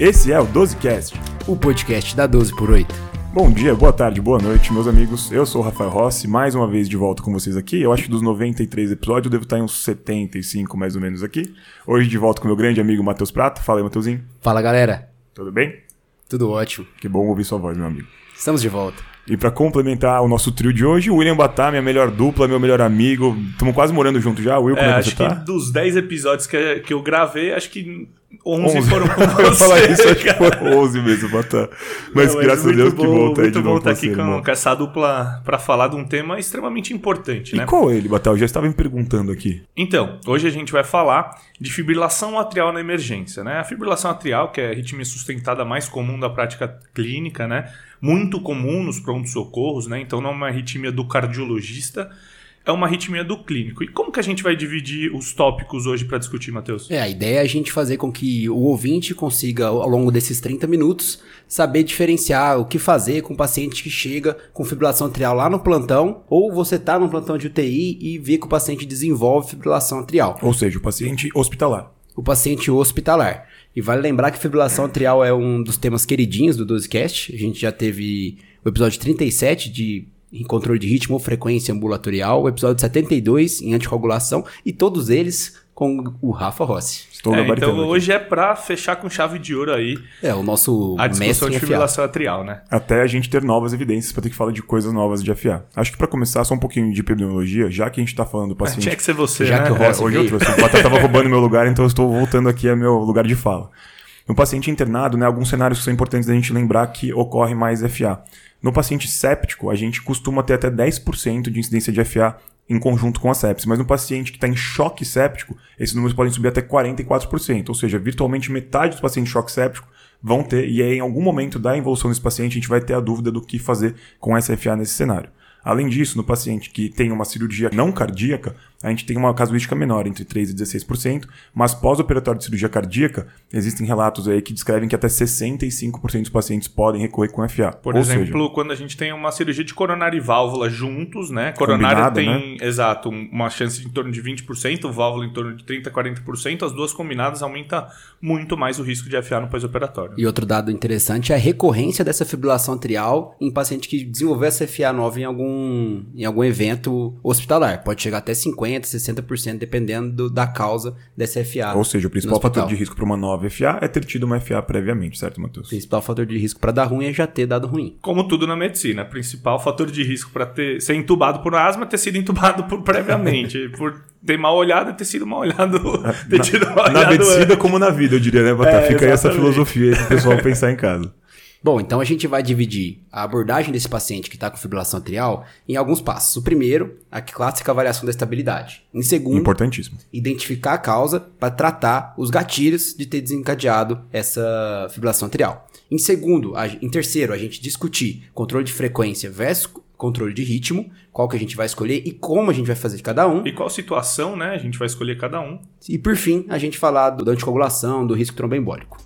Esse é o 12Cast, o podcast da 12 por 8. Bom dia, boa tarde, boa noite, meus amigos. Eu sou o Rafael Rossi, mais uma vez de volta com vocês aqui. Eu acho que dos 93 episódios eu devo estar em uns 75 mais ou menos aqui. Hoje de volta com meu grande amigo Matheus Prata. Fala aí, Matheusinho. Fala, galera. Tudo bem? Tudo ótimo. Que bom ouvir sua voz, meu amigo. Estamos de volta. E para complementar o nosso trio de hoje, o William Batá, minha melhor dupla, meu melhor amigo. Estamos quase morando junto já. Will, como é, é que acho você tá? que dos 10 episódios que, que eu gravei, acho que 11, 11. foram com você. eu falar isso, acho que foram 11 mesmo, Batá. Mas Não, graças a Deus bom, que bom tá aí Muito de bom novo estar aqui você, com, com, essa dupla para falar de um tema extremamente importante, e né? qual é ele, Batá? Eu já estava me perguntando aqui. Então, hoje a gente vai falar de fibrilação atrial na emergência, né? A fibrilação atrial, que é a arritmia sustentada mais comum da prática clínica, né? Muito comum nos prontos-socorros, né? Então não é uma arritmia do cardiologista, é uma arritmia do clínico. E como que a gente vai dividir os tópicos hoje para discutir, Matheus? É, a ideia é a gente fazer com que o ouvinte consiga, ao longo desses 30 minutos, saber diferenciar o que fazer com o paciente que chega com fibrilação atrial lá no plantão, ou você está no plantão de UTI e vê que o paciente desenvolve fibrilação atrial. Ou seja, o paciente hospitalar. O paciente hospitalar. E vale lembrar que fibrilação atrial é um dos temas queridinhos do 12cast. A gente já teve o episódio 37 de em controle de ritmo ou frequência ambulatorial, o episódio 72 em anticoagulação e todos eles com o Rafa Rossi. Estou é, então aqui. hoje é para fechar com chave de ouro aí. É, o nosso a discussão de fibrilação atrial, né? Até a gente ter novas evidências para ter que falar de coisas novas de FA. Acho que para começar só um pouquinho de epidemiologia, já que a gente está falando do paciente. Tinha que ser você, já né? que o Rossi é, hoje veio. eu trouxe. O Batata estava roubando meu lugar, então eu estou voltando aqui ao meu lugar de fala. No paciente internado, né, alguns cenários que são importantes da gente lembrar que ocorre mais FA. No paciente séptico, a gente costuma ter até 10% de incidência de FA em conjunto com a sepsis, mas no paciente que está em choque séptico, esses números podem subir até 44%, ou seja, virtualmente metade dos pacientes de choque séptico vão ter, e aí em algum momento da evolução desse paciente a gente vai ter a dúvida do que fazer com essa FA nesse cenário. Além disso, no paciente que tem uma cirurgia não cardíaca, a gente tem uma casuística menor, entre 3% e 16%, mas pós-operatório de cirurgia cardíaca, existem relatos aí que descrevem que até 65% dos pacientes podem recorrer com FA. Por Ou exemplo, seja, quando a gente tem uma cirurgia de coronária e válvula juntos, né? Coronária tem, exato, uma chance de em torno de 20%, válvula em torno de 30%, 40%, as duas combinadas aumenta muito mais o risco de FA no pós-operatório. E outro dado interessante é a recorrência dessa fibrilação atrial em paciente que desenvolveu essa FA nova em algum, em algum evento hospitalar. Pode chegar até 50%, 60%, dependendo do, da causa dessa FA. Ou seja, o principal fator de risco para uma nova FA é ter tido uma FA previamente, certo, Matheus? O principal fator de risco para dar ruim é já ter dado ruim. Como tudo na medicina, principal fator de risco para ter ser entubado por asma é ter sido entubado por, previamente, por ter mal olhado, ter sido mal olhado, ter tido mal Na olhado medicina antes. como na vida, eu diria, né, Batata? É, Fica aí essa exatamente. filosofia aí pro pessoal pensar em casa. Bom, então a gente vai dividir a abordagem desse paciente que está com fibrilação atrial em alguns passos. O primeiro, a clássica avaliação da estabilidade. Em segundo, Importantíssimo. identificar a causa para tratar os gatilhos de ter desencadeado essa fibrilação atrial. Em segundo, a- em terceiro, a gente discutir controle de frequência versus controle de ritmo, qual que a gente vai escolher e como a gente vai fazer de cada um. E qual situação, né? A gente vai escolher cada um. E por fim, a gente falar do, da anticoagulação, do risco tromboembólico.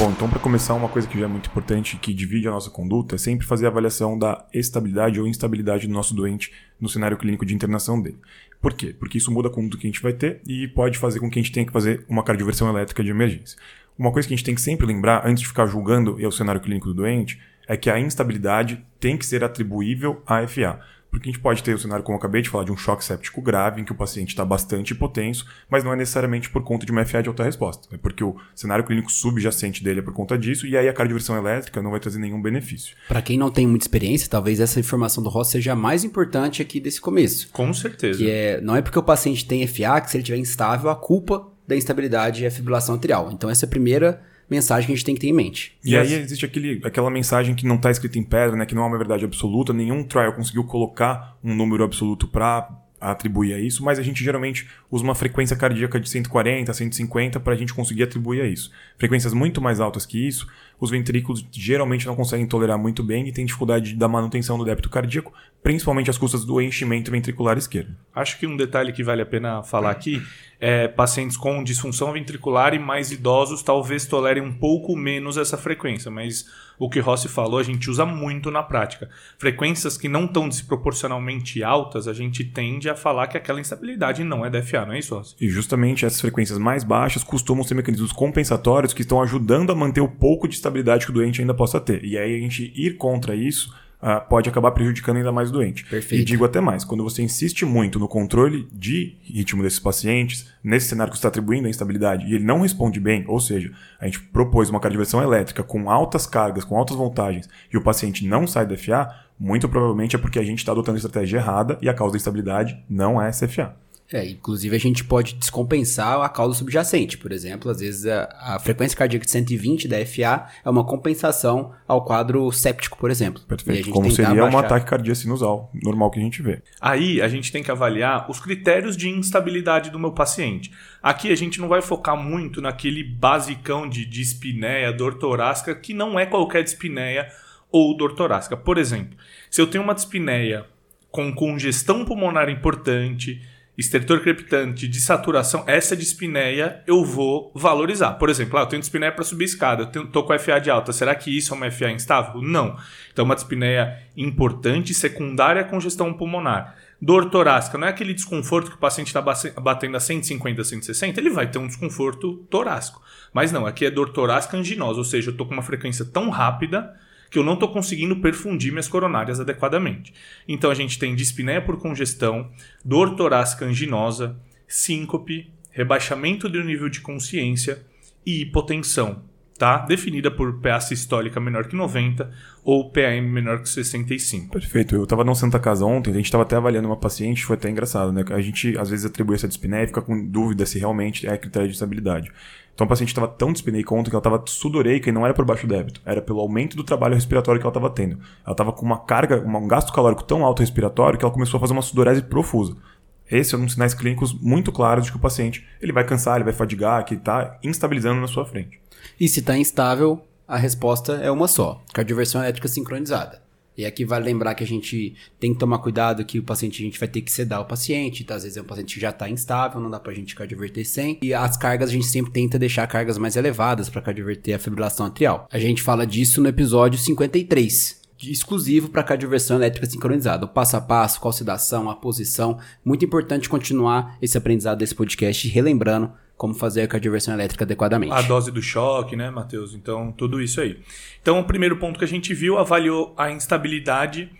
Bom, então para começar, uma coisa que já é muito importante, que divide a nossa conduta, é sempre fazer a avaliação da estabilidade ou instabilidade do nosso doente no cenário clínico de internação dele. Por quê? Porque isso muda a conduta que a gente vai ter e pode fazer com que a gente tenha que fazer uma cardioversão elétrica de emergência. Uma coisa que a gente tem que sempre lembrar, antes de ficar julgando o cenário clínico do doente, é que a instabilidade tem que ser atribuível à FA. Porque a gente pode ter o cenário, como eu acabei de falar, de um choque séptico grave, em que o paciente está bastante hipotenso, mas não é necessariamente por conta de uma FA de alta resposta. É porque o cenário clínico subjacente dele é por conta disso, e aí a cardioversão elétrica não vai trazer nenhum benefício. Para quem não tem muita experiência, talvez essa informação do Ross seja a mais importante aqui desse começo. Com certeza. Que é, não é porque o paciente tem FA que se ele estiver instável, a culpa da instabilidade é a fibrilação atrial. Então essa é a primeira mensagem que a gente tem que ter em mente. E aí existe aquele, aquela mensagem que não está escrita em pedra, né, que não é uma verdade absoluta, nenhum trial conseguiu colocar um número absoluto para atribuir a isso, mas a gente geralmente usa uma frequência cardíaca de 140, 150 para a gente conseguir atribuir a isso. Frequências muito mais altas que isso, os ventrículos geralmente não conseguem tolerar muito bem e têm dificuldade da manutenção do débito cardíaco, principalmente às custas do enchimento ventricular esquerdo. Acho que um detalhe que vale a pena falar aqui é pacientes com disfunção ventricular e mais idosos talvez tolerem um pouco menos essa frequência, mas o que Rossi falou a gente usa muito na prática. Frequências que não estão desproporcionalmente altas, a gente tende a falar que aquela instabilidade não é DFA, não é isso, Rossi? E justamente essas frequências mais baixas costumam ser mecanismos compensatórios que estão ajudando a manter o pouco de estabilidade que o doente ainda possa ter. E aí a gente ir contra isso uh, pode acabar prejudicando ainda mais o doente. Perfeito. E digo até mais, quando você insiste muito no controle de ritmo desses pacientes, nesse cenário que você está atribuindo a instabilidade, e ele não responde bem, ou seja, a gente propôs uma cardioversão elétrica com altas cargas, com altas voltagens, e o paciente não sai da FA, muito provavelmente é porque a gente está adotando a estratégia errada e a causa da instabilidade não é CFA. É, inclusive a gente pode descompensar a causa subjacente. Por exemplo, às vezes a, a, frequência cardíaca de 120 da FA é uma compensação ao quadro séptico, por exemplo. Perfeito. Como seria um ataque cardíaco sinusal, normal que a gente vê. Aí a gente tem que avaliar os critérios de instabilidade do meu paciente. Aqui a gente não vai focar muito naquele basicão de dispneia, dor torácica, que não é qualquer dispneia ou dor torácica. Por exemplo, se eu tenho uma dispneia com congestão pulmonar importante, estertor crepitante de saturação, essa dispneia eu vou valorizar. Por exemplo, ah, eu tenho dispneia para subir escada, eu tenho, tô com FA de alta, será que isso é uma FA instável? Não. Então, uma dispneia importante, secundária à congestão pulmonar. Dor torácica, não é aquele desconforto que o paciente está batendo a 150, 160, ele vai ter um desconforto torácico. Mas não, aqui é dor torácica anginosa, ou seja, eu estou com uma frequência tão rápida que eu não estou conseguindo perfundir minhas coronárias adequadamente. Então a gente tem dispneia por congestão, dor torácica anginosa, síncope, rebaixamento do nível de consciência e hipotensão, tá? Definida por PA sistólica menor que 90 ou PAM menor que 65. Perfeito. Eu estava no Santa Casa ontem, a gente estava até avaliando uma paciente, foi até engraçado, né? A gente às vezes atribui essa dispneia e fica com dúvida se realmente é critério de estabilidade. Então a paciente estava tão dispneica ontem que ela estava sudoreica e não era por baixo débito, era pelo aumento do trabalho respiratório que ela estava tendo. Ela estava com uma carga, um gasto calórico tão alto respiratório que ela começou a fazer uma sudorese profusa. Esses são sinais clínicos muito claros de que o paciente ele vai cansar, ele vai fadigar, que está instabilizando na sua frente. E se está instável, a resposta é uma só: cardioversão elétrica sincronizada. E aqui vale lembrar que a gente tem que tomar cuidado que o paciente, a gente vai ter que sedar o paciente, tá? às vezes é um paciente que já está instável, não dá pra gente cardioverter sem. E as cargas, a gente sempre tenta deixar cargas mais elevadas para cardioverter a fibrilação atrial. A gente fala disso no episódio 53 exclusivo para cardioversão elétrica sincronizada. O passo a passo, qual sedação, a posição. Muito importante continuar esse aprendizado desse podcast, relembrando como fazer a cardioversão elétrica adequadamente. A dose do choque, né, Matheus? Então, tudo isso aí. Então, o primeiro ponto que a gente viu avaliou a instabilidade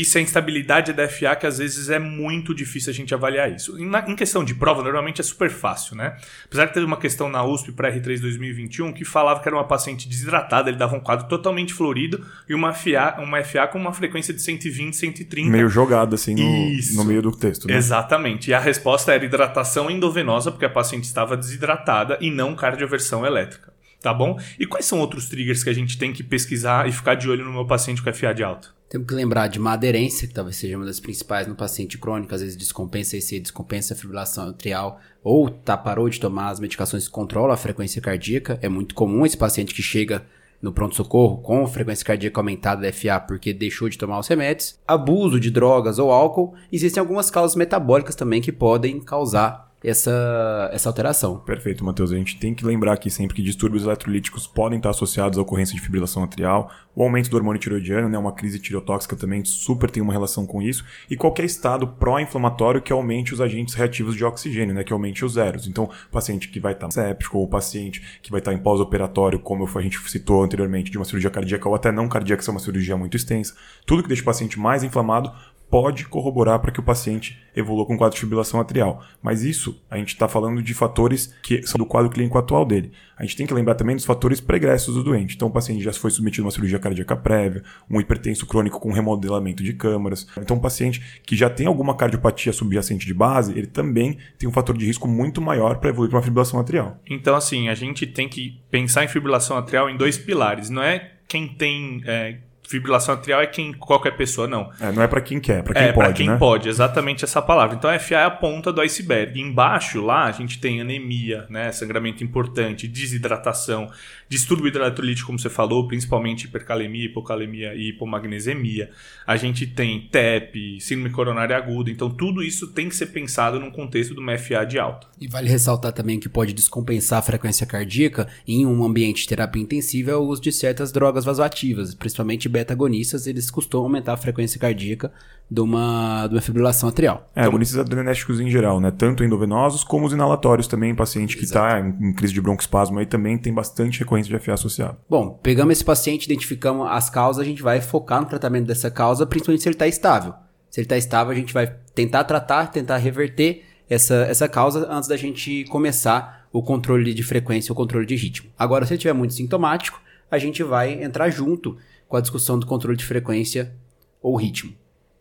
isso é instabilidade da FA, que às vezes é muito difícil a gente avaliar isso. Em, na, em questão de prova, normalmente é super fácil, né? Apesar de ter uma questão na USP para R3 2021 que falava que era uma paciente desidratada, ele dava um quadro totalmente florido e uma FA, uma FA com uma frequência de 120, 130. Meio jogado assim no, no meio do texto, né? Exatamente. E a resposta era hidratação endovenosa, porque a paciente estava desidratada e não cardioversão elétrica. Tá bom? E quais são outros triggers que a gente tem que pesquisar e ficar de olho no meu paciente com FA de alta? Temos que lembrar de uma aderência, que talvez seja uma das principais no paciente crônico, às vezes descompensa EC, descompensa a fibrilação atrial, ou tá, parou de tomar as medicações que controlam a frequência cardíaca. É muito comum esse paciente que chega no pronto-socorro com frequência cardíaca aumentada da FA porque deixou de tomar os remédios. Abuso de drogas ou álcool. Existem algumas causas metabólicas também que podem causar essa, essa alteração. Perfeito, Matheus. A gente tem que lembrar aqui sempre que distúrbios eletrolíticos podem estar associados à ocorrência de fibrilação atrial, o aumento do hormônio tiroidiano, né, uma crise tireotóxica também super tem uma relação com isso, e qualquer estado pró-inflamatório que aumente os agentes reativos de oxigênio, né, que aumente os zeros. Então, paciente que vai estar séptico ou paciente que vai estar em pós-operatório, como a gente citou anteriormente, de uma cirurgia cardíaca ou até não cardíaca, se é uma cirurgia muito extensa, tudo que deixa o paciente mais inflamado pode corroborar para que o paciente evolua com quadro de fibrilação atrial. Mas isso, a gente está falando de fatores que são do quadro clínico atual dele. A gente tem que lembrar também dos fatores pregressos do doente. Então, o paciente já foi submetido a uma cirurgia cardíaca prévia, um hipertenso crônico com remodelamento de câmaras. Então, um paciente que já tem alguma cardiopatia subjacente de base, ele também tem um fator de risco muito maior para evoluir para uma fibrilação atrial. Então, assim, a gente tem que pensar em fibrilação atrial em dois pilares. Não é quem tem... É fibrilação atrial é quem qualquer pessoa, não. É, não é para quem quer, é para quem é, pode, pra quem né? pode, exatamente essa palavra. Então, a FA é a ponta do iceberg. Embaixo, lá, a gente tem anemia, né, sangramento importante, desidratação, distúrbio hidroeletrolítico, como você falou, principalmente hipercalemia, hipocalemia e hipomagnesemia. A gente tem TEP, síndrome coronária aguda. Então, tudo isso tem que ser pensado num contexto de uma FA de alta. E vale ressaltar também que pode descompensar a frequência cardíaca em um ambiente de terapia intensiva é o uso de certas drogas vasoativas, principalmente beta-agonistas, eles costumam aumentar a frequência cardíaca de uma, de uma fibrilação atrial. É, agonistas adrenérgicos em geral, né? Tanto endovenosos como os inalatórios também, paciente que está em, em crise de broncoespasmo aí também tem bastante recorrência de FA associado. Bom, pegamos esse paciente, identificamos as causas, a gente vai focar no tratamento dessa causa, principalmente se ele está estável. Se ele está estável, a gente vai tentar tratar, tentar reverter essa, essa causa antes da gente começar o controle de frequência, o controle de ritmo. Agora, se ele estiver muito sintomático, a gente vai entrar junto com a discussão do controle de frequência ou ritmo.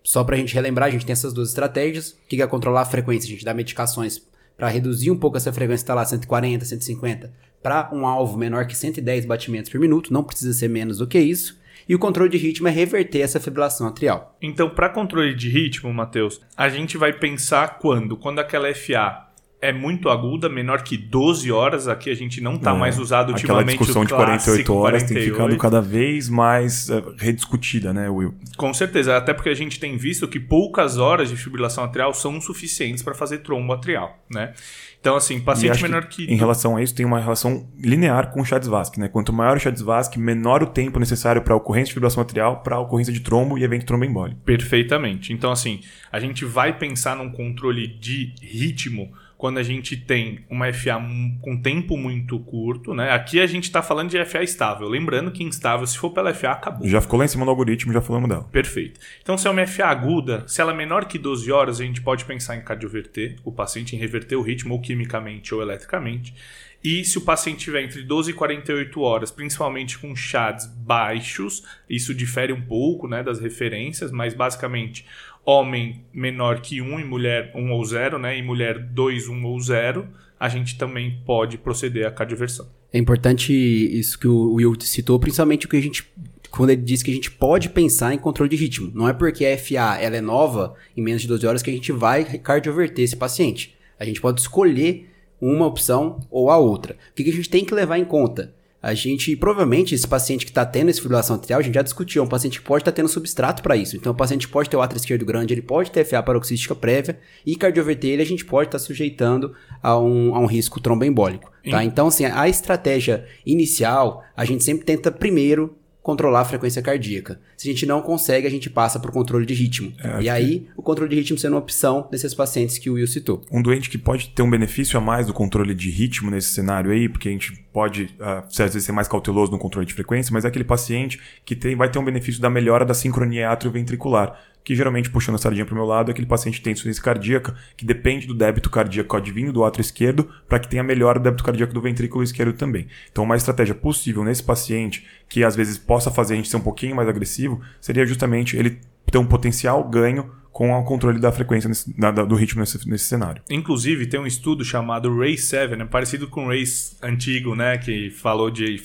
Só para a gente relembrar, a gente tem essas duas estratégias. O que é controlar a frequência? A gente dá medicações para reduzir um pouco essa frequência, está lá 140, 150, para um alvo menor que 110 batimentos por minuto, não precisa ser menos do que isso. E o controle de ritmo é reverter essa fibrilação atrial. Então, para controle de ritmo, Matheus, a gente vai pensar quando? Quando aquela FA é muito aguda, menor que 12 horas. Aqui a gente não está É, mais usado Aquela ultimamente. discussão o de 48 clássico horas tem 48. ficado cada vez mais é, rediscutida, né, Will? Com certeza, até porque a gente tem visto que poucas horas de fibrilação atrial são suficientes para fazer trombo atrial, né? Então, assim, paciente menor que, que. Em relação a isso, tem uma relação linear com o Chades-Vasque, né? Quanto maior o Chades-Vasque, menor o tempo necessário para ocorrência de fibrilação atrial, para ocorrência de trombo e evento tromboembólico. Perfeitamente. Então, assim, a gente vai pensar num controle de ritmo quando a gente tem uma FA com tempo muito curto, né? Aqui a gente está falando de FA estável. Lembrando que instável, se for pela FA, acabou. Já ficou lá em cima do algoritmo, já falamos dela. Perfeito. Então, se é uma FA aguda, se ela é menor que 12 horas, a gente pode pensar em cardioverter o paciente, em reverter o ritmo, ou quimicamente ou eletricamente. E se o paciente tiver entre 12 e 48 horas, principalmente com CHADs baixos, isso difere um pouco né, das referências, mas basicamente homem menor que 1 e mulher 1 ou 0, né, e mulher 2, 1 ou 0, a gente também pode proceder à cardioversão. É importante isso que o Will citou, principalmente o que a gente quando ele diz que a gente pode pensar em controle de ritmo. Não é porque a FA ela é nova, em menos de 12 horas, que a gente vai cardioverter esse paciente. A gente pode escolher uma opção ou a outra. O que, que a gente tem que levar em conta? A gente, provavelmente, esse paciente que está tendo essa fibrilação atrial, a gente já discutiu, é um paciente que pode estar tendo substrato para isso. Então, o paciente pode ter o átrio esquerdo grande, ele pode ter FA paroxística prévia e cardioverter ele, a gente pode estar sujeitando a um, a um risco tromboembólico. Tá? Então, assim, a estratégia inicial, a gente sempre tenta primeiro controlar a frequência cardíaca. Se a gente não consegue, a gente passa para o controle de ritmo. e aí, o controle de ritmo sendo uma opção desses pacientes que o Will citou. Um doente que pode ter um benefício a mais do controle de ritmo nesse cenário aí, porque a gente pode, uh, às vezes, ser mais cauteloso no controle de frequência, mas é aquele paciente que tem, vai ter um benefício da melhora da sincronia atrioventricular, que geralmente, puxando a sardinha para o meu lado, é aquele paciente que tem insuficiência cardíaca, que depende do débito cardíaco advindo do átrio esquerdo, para que tenha melhor o débito cardíaco do ventrículo esquerdo também. Então, uma estratégia possível nesse paciente, que às vezes possa fazer a gente ser um pouquinho mais agressivo, seria justamente ele ter um potencial ganho com o controle da frequência nesse, da, do ritmo nesse, nesse, cenário. Inclusive, tem um estudo chamado RACE 7, né, parecido com o RACE antigo, né, que falou de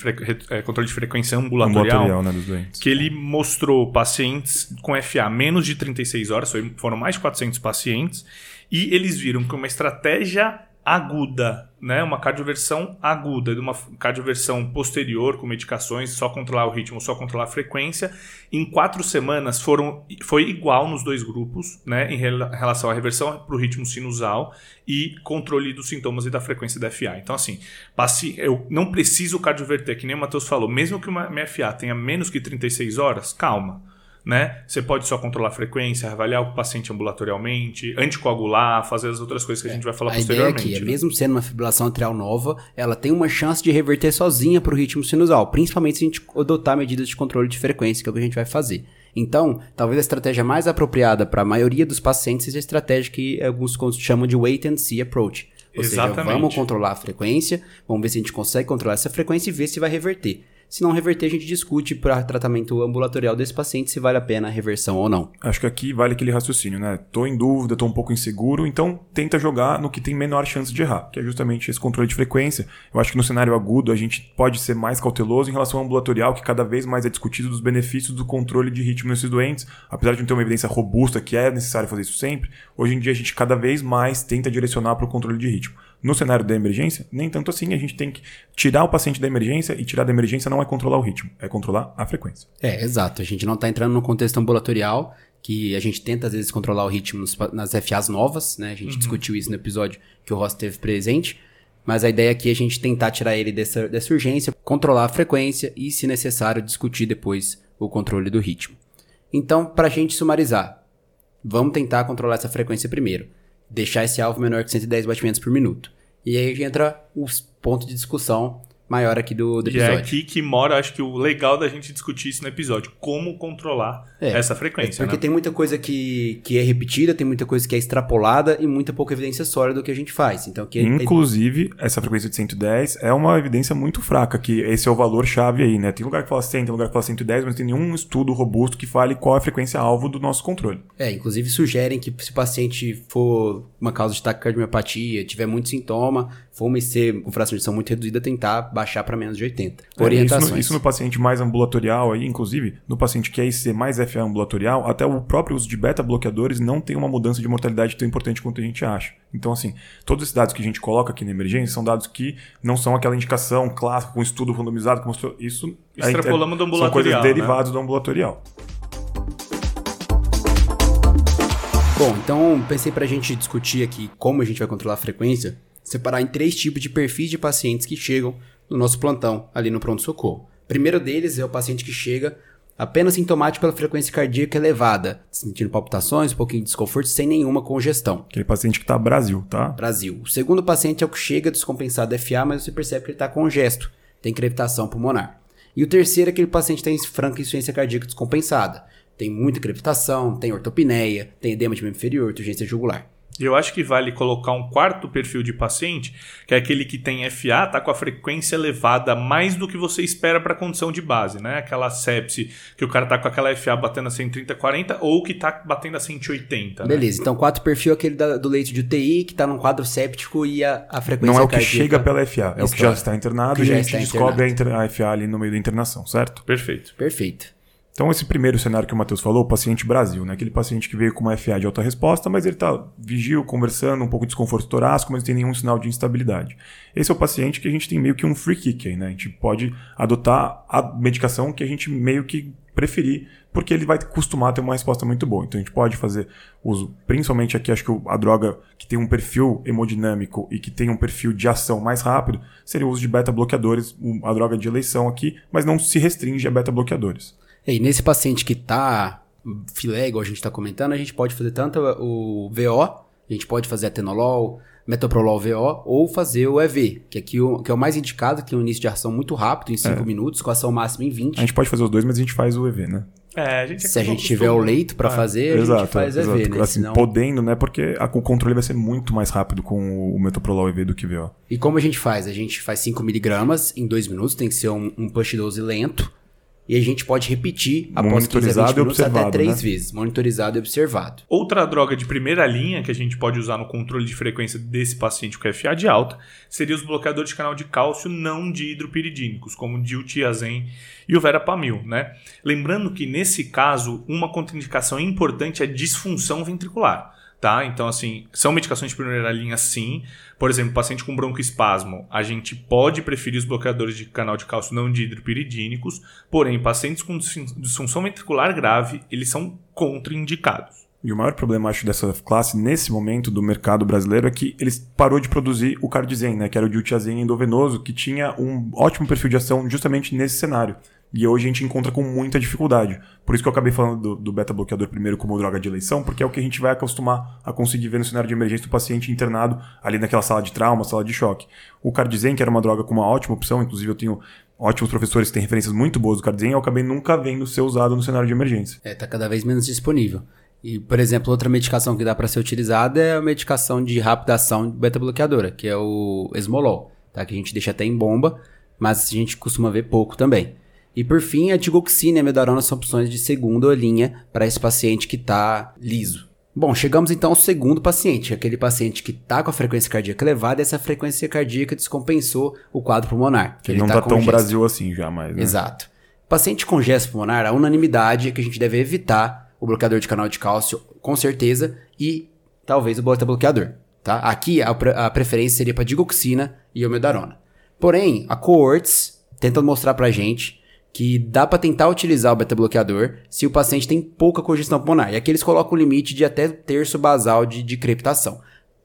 é, controle de frequência ambulatorial, ambulatorial né, dos doentes. que ele mostrou pacientes com FA menos de 36 horas, foram mais de 400 pacientes, e eles viram que uma estratégia aguda, né, uma cardioversão aguda, de uma cardioversão posterior com medicações, só controlar o ritmo, só controlar a frequência, em quatro semanas foram, foi igual nos dois grupos, né, em relação à reversão para o ritmo sinusal e controle dos sintomas e da frequência da FA. Então, assim, passe, eu não preciso cardioverter, que nem o Matheus falou, mesmo que uma minha FA tenha menos que 36 horas, calma né? Você pode só controlar a frequência, avaliar o paciente ambulatorialmente, anticoagular, fazer as outras coisas que a gente vai falar a posteriormente. Ideia é, né? mesmo sendo uma fibrilação atrial nova, ela tem uma chance de reverter sozinha para o ritmo sinusal, principalmente se a gente adotar medidas de controle de frequência, que é o que a gente vai fazer. Então, talvez a estratégia mais apropriada para a maioria dos pacientes seja a estratégia que alguns chamam de wait and see approach. Ou Exatamente. seja, vamos controlar a frequência, vamos ver se a gente consegue controlar essa frequência e ver se vai reverter. Se não reverter, a gente discute para tratamento ambulatorial desse paciente se vale a pena a reversão ou não. Acho que aqui vale aquele raciocínio, né? Tô em dúvida, tô um pouco inseguro, então tenta jogar no que tem menor chance de errar, que é justamente esse controle de frequência. Eu acho que no cenário agudo a gente pode ser mais cauteloso em relação ao ambulatorial, que cada vez mais é discutido dos benefícios do controle de ritmo nesses doentes. Apesar de não ter uma evidência robusta que é necessário fazer isso sempre, hoje em dia a gente cada vez mais tenta direcionar para o controle de ritmo. No cenário da emergência, nem tanto assim, a gente tem que tirar o paciente da emergência e tirar da emergência não é controlar o ritmo, é controlar a frequência. É, exato. A gente não está entrando no contexto ambulatorial, que a gente tenta às vezes controlar o ritmo nas FAs novas, né? A gente uhum. discutiu isso no episódio que o Ross teve presente. Mas a ideia aqui é a gente tentar tirar ele dessa, dessa urgência, controlar a frequência e, se necessário, discutir depois o controle do ritmo. Então, para a gente sumarizar, vamos tentar controlar essa frequência primeiro deixar esse alvo menor que 110 batimentos por minuto. E aí entra os pontos de discussão maior aqui do, do episódio. E é aqui que mora, acho que o legal da gente discutir isso no episódio. Como controlar é, essa frequência. porque né? tem muita coisa que, que é repetida, tem muita coisa que é extrapolada e muita pouca evidência sólida do que a gente faz. Então, que é Inclusive, é... essa frequência de 110 é uma evidência muito fraca, que esse é o valor-chave aí, né? Tem lugar que fala 100, tem lugar que fala 110, mas não tem nenhum estudo robusto que fale qual é a frequência-alvo do nosso controle. É, inclusive sugerem que se o paciente for uma causa de taquicardiopatia, tiver muito sintoma, for uma IC com fração de muito reduzida, tentar baixar para menos de 80. Orientações. É, isso, no, isso, no, paciente mais ambulatorial, aí, inclusive, no paciente que é IC mais FA ambulatorial, até o próprio uso de beta-bloqueadores não tem uma mudança de mortalidade tão importante quanto a gente acha. Então, assim, todos esses dados que a gente coloca aqui na emergência são dados que não são aquela indicação clássica, com um estudo randomizado que mostrou. Isso Extrapolamos é, do ambulatorial. São coisas né? derivadas do ambulatorial. Bom, então pensei para a gente discutir aqui como a gente vai controlar a frequência separar em três tipos de perfis de pacientes que chegam no nosso plantão, ali no pronto-socorro. Primeiro deles é o paciente que chega apenas sintomático pela frequência cardíaca elevada, sentindo palpitações, um pouquinho de desconforto, sem nenhuma congestão. Aquele paciente que está Brasil, tá? Brasil. O segundo paciente é o que chega descompensado FA, mas você percebe que ele está congesto, tem crepitação pulmonar. E o terceiro é aquele paciente que tem franca insuficiência cardíaca descompensada. Tem muita crepitação, tem ortopneia, tem edema de membro inferior, urgência jugular. Eu acho que vale colocar um quarto perfil de paciente, que é aquele que tem FA, tá com a frequência elevada mais do que você espera para a condição de base, né? Aquela sepse que o cara tá com aquela FA batendo a 130, 40 ou que tá batendo a 180. Né? Beleza, então quarto perfil é aquele da, do leito de UTI que tá num quadro séptico e a, a frequência Não é o que chega pela FA, é o que já está internado e a gente descobre a, a FA ali no meio da internação, certo? Perfeito. Perfeito. Então, esse primeiro cenário que o Matheus falou, o paciente Brasil, né? aquele paciente que veio com uma FA de alta resposta, mas ele está vigio, conversando, um pouco de desconforto torácico, mas não tem nenhum sinal de instabilidade. Esse é o paciente que a gente tem meio que um free kick aí, né? A gente pode adotar a medicação que a gente meio que preferir, porque ele vai costumar ter uma resposta muito boa. Então a gente pode fazer uso, principalmente aqui, acho que a droga que tem um perfil hemodinâmico e que tem um perfil de ação mais rápido, seria o uso de beta-bloqueadores, a droga de eleição aqui, mas não se restringe a beta-bloqueadores. E nesse paciente que tá filé, igual a gente está comentando, a gente pode fazer tanto o VO, a gente pode fazer atenolol, metoprolol VO, ou fazer o EV, que, aqui o, que é o mais indicado, que tem um início de ação muito rápido, em 5 é. minutos, com ação máxima em 20. A gente pode fazer os dois, mas a gente faz o EV, né? É, a gente Se a gente tiver o leito para é. fazer, a exato, gente faz exato. EV, né? Assim, Senão... Podendo, né? Porque a, o controle vai ser muito mais rápido com o metoprolol EV do que VO. E como a gente faz? A gente faz 5mg em 2 minutos, tem que ser um, um push dose lento e a gente pode repetir após 15 a 20 minutos até três né? vezes, monitorizado e observado. Outra droga de primeira linha que a gente pode usar no controle de frequência desse paciente com FA de alta seria os bloqueadores de canal de cálcio não de hidropiridínicos, como o diltiazem e o verapamil, né? Lembrando que nesse caso, uma contraindicação importante é disfunção ventricular tá? Então, assim, são medicações de primeira linha, sim. Por exemplo, paciente com broncoespasmo, a gente pode preferir os bloqueadores de canal de cálcio não dihidropiridínicos, porém, pacientes com disfunção ventricular grave, eles são contraindicados. E o maior problema, acho, dessa classe nesse momento do mercado brasileiro é que eles parou de produzir o Cardizen, né, que era o diltiazem endovenoso, que tinha um ótimo perfil de ação justamente nesse cenário. E hoje a gente encontra com muita dificuldade. Por isso que eu acabei falando do, do beta-bloqueador primeiro como droga de eleição, porque é o que a gente vai acostumar a conseguir ver no cenário de emergência do paciente internado ali naquela sala de trauma, sala de choque. O Cardizen, que era uma droga com uma ótima opção, inclusive eu tenho ótimos professores que têm referências muito boas do Cardizen, eu acabei nunca vendo ser usado no cenário de emergência. É, tá cada vez menos disponível. E, por exemplo, outra medicação que dá para ser utilizada é a medicação de rápida ação beta-bloqueadora, que é o esmolol, tá? Que a gente deixa até em bomba mas a gente costuma ver pouco também. E por fim, a digoxina e a medarona são opções de segunda linha para esse paciente que está liso. Bom, chegamos então ao segundo paciente, aquele paciente que está com a frequência cardíaca elevada e essa frequência cardíaca descompensou o quadro pulmonar. Que ele não tá está tão. Brasil assim já mais, né? Exato. Paciente com gesto pulmonar, a unanimidade é que a gente deve evitar o bloqueador de canal de cálcio, com certeza, e talvez o beta-bloqueador. Tá? Aqui a, pre a preferência seria para digoxina e omedarona. Porém, a Cohorts tenta mostrar pra gente que dá para tentar utilizar o beta-bloqueador se o paciente tem pouca congestão pulmonar. E aqui eles colocam o limite de até terço basal de, de crepitação.